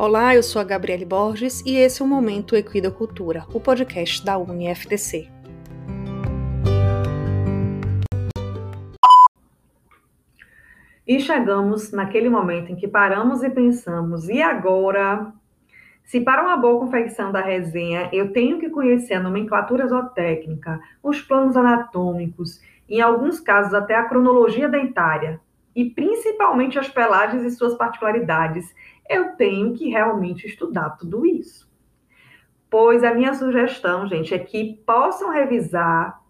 Olá, eu sou a Gabriele Borges e esse é o Momento Equidocultura, o podcast da UniFTC. E chegamos naquele momento em que paramos e pensamos, e agora? Se para uma boa confecção da resenha eu tenho que conhecer a nomenclatura zootécnica, os planos anatômicos, em alguns casos até a cronologia dentária, e principalmente as pelagens e suas particularidades, eu tenho que realmente estudar tudo isso. Pois a minha sugestão, gente, é que possam revisar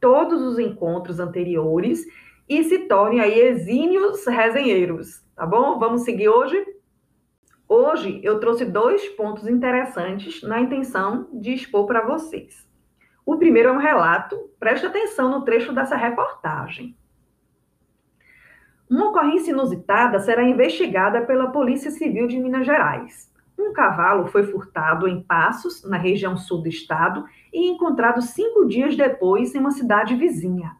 todos os encontros anteriores e se tornem aí exímios resenheiros, tá bom? Vamos seguir hoje? Hoje eu trouxe dois pontos interessantes na intenção de expor para vocês. O primeiro é um relato, preste atenção no trecho dessa reportagem. Uma ocorrência inusitada será investigada pela Polícia Civil de Minas Gerais. Um cavalo foi furtado em Passos, na região sul do estado, e encontrado cinco dias depois em uma cidade vizinha.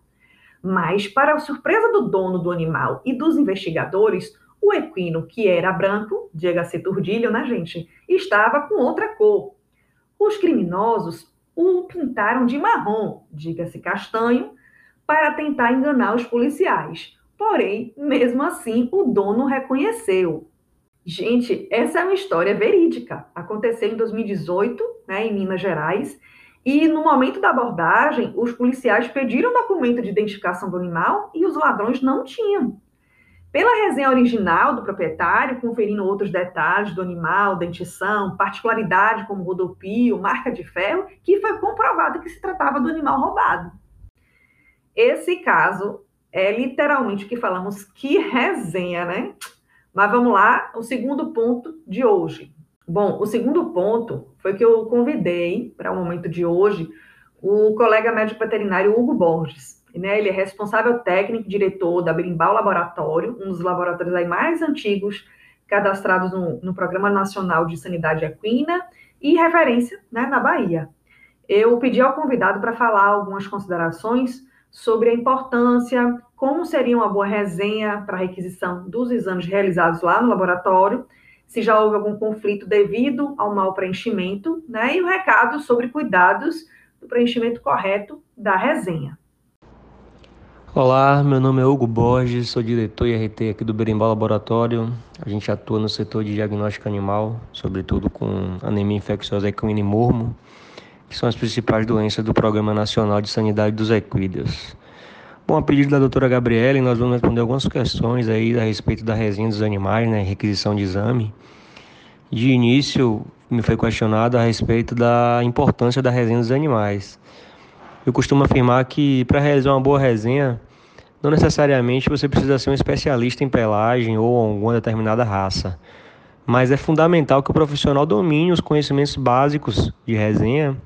Mas, para a surpresa do dono do animal e dos investigadores, o equino, que era branco, diga-se turdilho, né, gente, estava com outra cor. Os criminosos o pintaram de marrom, diga-se castanho, para tentar enganar os policiais. Porém, mesmo assim, o dono reconheceu. Gente, essa é uma história verídica. Aconteceu em 2018, né, em Minas Gerais, e no momento da abordagem, os policiais pediram documento de identificação do animal e os ladrões não tinham. Pela resenha original do proprietário, conferindo outros detalhes do animal, dentição, particularidade como rodopio, marca de ferro, que foi comprovado que se tratava do animal roubado. Esse caso é literalmente o que falamos, que resenha, né? Mas vamos lá, o segundo ponto de hoje. Bom, o segundo ponto foi que eu convidei para o momento de hoje o colega médico veterinário Hugo Borges. Né? Ele é responsável técnico e diretor da Berimbau Laboratório, um dos laboratórios aí mais antigos cadastrados no, no Programa Nacional de Sanidade Equina e referência né, na Bahia. Eu pedi ao convidado para falar algumas considerações sobre a importância, como seria uma boa resenha para a requisição dos exames realizados lá no laboratório se já houve algum conflito devido ao mau preenchimento, né? E o recado sobre cuidados do preenchimento correto da resenha. Olá, meu nome é Hugo Borges, sou diretor IRT aqui do Berimbau Laboratório. A gente atua no setor de diagnóstico animal, sobretudo com anemia infecciosa e mormo, que são as principais doenças do Programa Nacional de Sanidade dos Equídeos. Bom, a pedido da doutora Gabriele, nós vamos responder algumas questões aí a respeito da resenha dos animais, né, requisição de exame. De início, me foi questionado a respeito da importância da resenha dos animais. Eu costumo afirmar que para realizar uma boa resenha, não necessariamente você precisa ser um especialista em pelagem ou alguma determinada raça, mas é fundamental que o profissional domine os conhecimentos básicos de resenha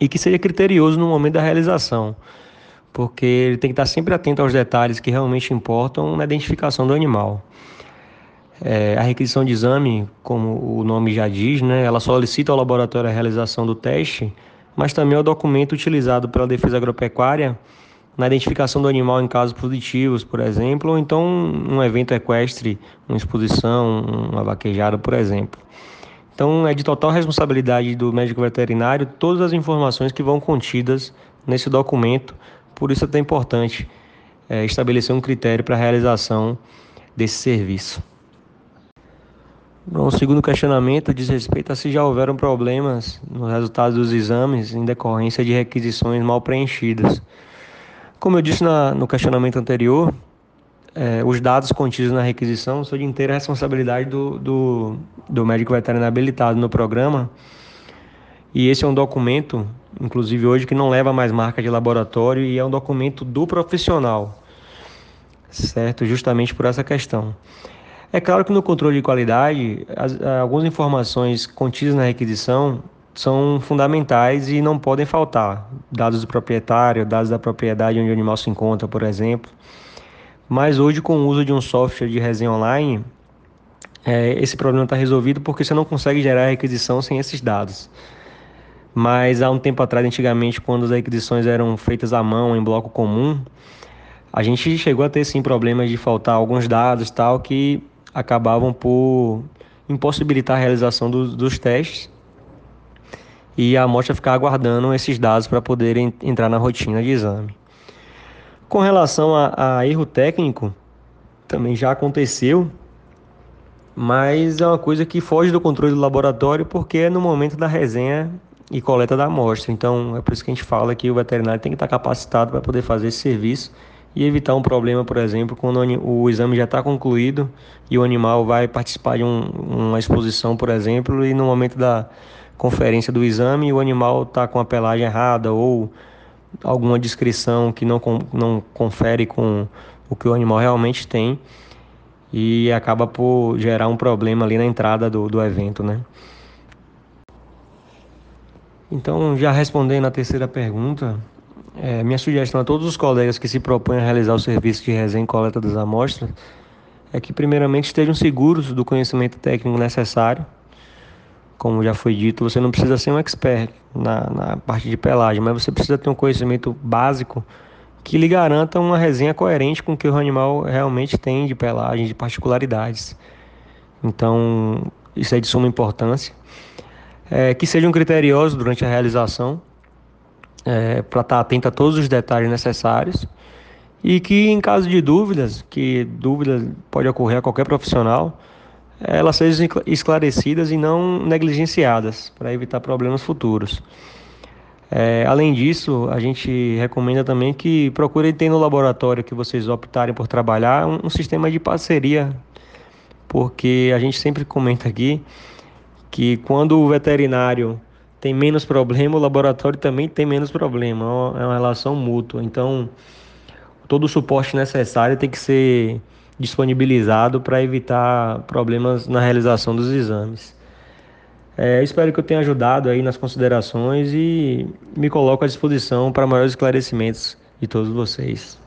e que seja criterioso no momento da realização porque ele tem que estar sempre atento aos detalhes que realmente importam na identificação do animal. É, a requisição de exame, como o nome já diz, né, ela solicita ao laboratório a realização do teste, mas também o documento utilizado pela defesa agropecuária na identificação do animal em casos positivos, por exemplo, ou então um evento equestre, uma exposição, uma vaquejada, por exemplo. Então, é de total responsabilidade do médico veterinário todas as informações que vão contidas nesse documento por isso é tão importante é, estabelecer um critério para a realização desse serviço. Bom, o segundo questionamento diz respeito a se já houveram problemas nos resultados dos exames em decorrência de requisições mal preenchidas. Como eu disse na, no questionamento anterior, é, os dados contidos na requisição são de inteira responsabilidade do, do, do médico veterinário habilitado no programa e esse é um documento, inclusive hoje, que não leva mais marca de laboratório e é um documento do profissional, certo? Justamente por essa questão. É claro que no controle de qualidade, as, algumas informações contidas na requisição são fundamentais e não podem faltar. Dados do proprietário, dados da propriedade onde o animal se encontra, por exemplo. Mas hoje, com o uso de um software de resenha online, é, esse problema está resolvido porque você não consegue gerar requisição sem esses dados mas há um tempo atrás, antigamente, quando as requisições eram feitas à mão, em bloco comum, a gente chegou a ter sim problemas de faltar alguns dados tal que acabavam por impossibilitar a realização do, dos testes e a amostra ficar aguardando esses dados para poder entrar na rotina de exame. Com relação a, a erro técnico, também já aconteceu, mas é uma coisa que foge do controle do laboratório porque é no momento da resenha e coleta da amostra. Então é por isso que a gente fala que o veterinário tem que estar capacitado para poder fazer esse serviço e evitar um problema, por exemplo, quando o exame já está concluído e o animal vai participar de um, uma exposição, por exemplo, e no momento da conferência do exame o animal está com a pelagem errada ou alguma descrição que não, não confere com o que o animal realmente tem e acaba por gerar um problema ali na entrada do, do evento, né? Então, já respondendo a terceira pergunta, é, minha sugestão a todos os colegas que se propõem a realizar o serviço de resenha e coleta das amostras é que, primeiramente, estejam seguros do conhecimento técnico necessário. Como já foi dito, você não precisa ser um expert na, na parte de pelagem, mas você precisa ter um conhecimento básico que lhe garanta uma resenha coerente com o que o animal realmente tem de pelagem, de particularidades. Então, isso é de suma importância. É, que sejam criteriosos durante a realização, é, para estar tá atento a todos os detalhes necessários e que em caso de dúvidas, que dúvidas pode ocorrer a qualquer profissional, elas sejam esclarecidas e não negligenciadas para evitar problemas futuros. É, além disso, a gente recomenda também que procurem ter no laboratório que vocês optarem por trabalhar um, um sistema de parceria, porque a gente sempre comenta aqui que quando o veterinário tem menos problema, o laboratório também tem menos problema. É uma relação mútua. Então, todo o suporte necessário tem que ser disponibilizado para evitar problemas na realização dos exames. É, espero que eu tenha ajudado aí nas considerações e me coloco à disposição para maiores esclarecimentos de todos vocês.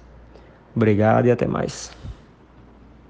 Obrigado e até mais.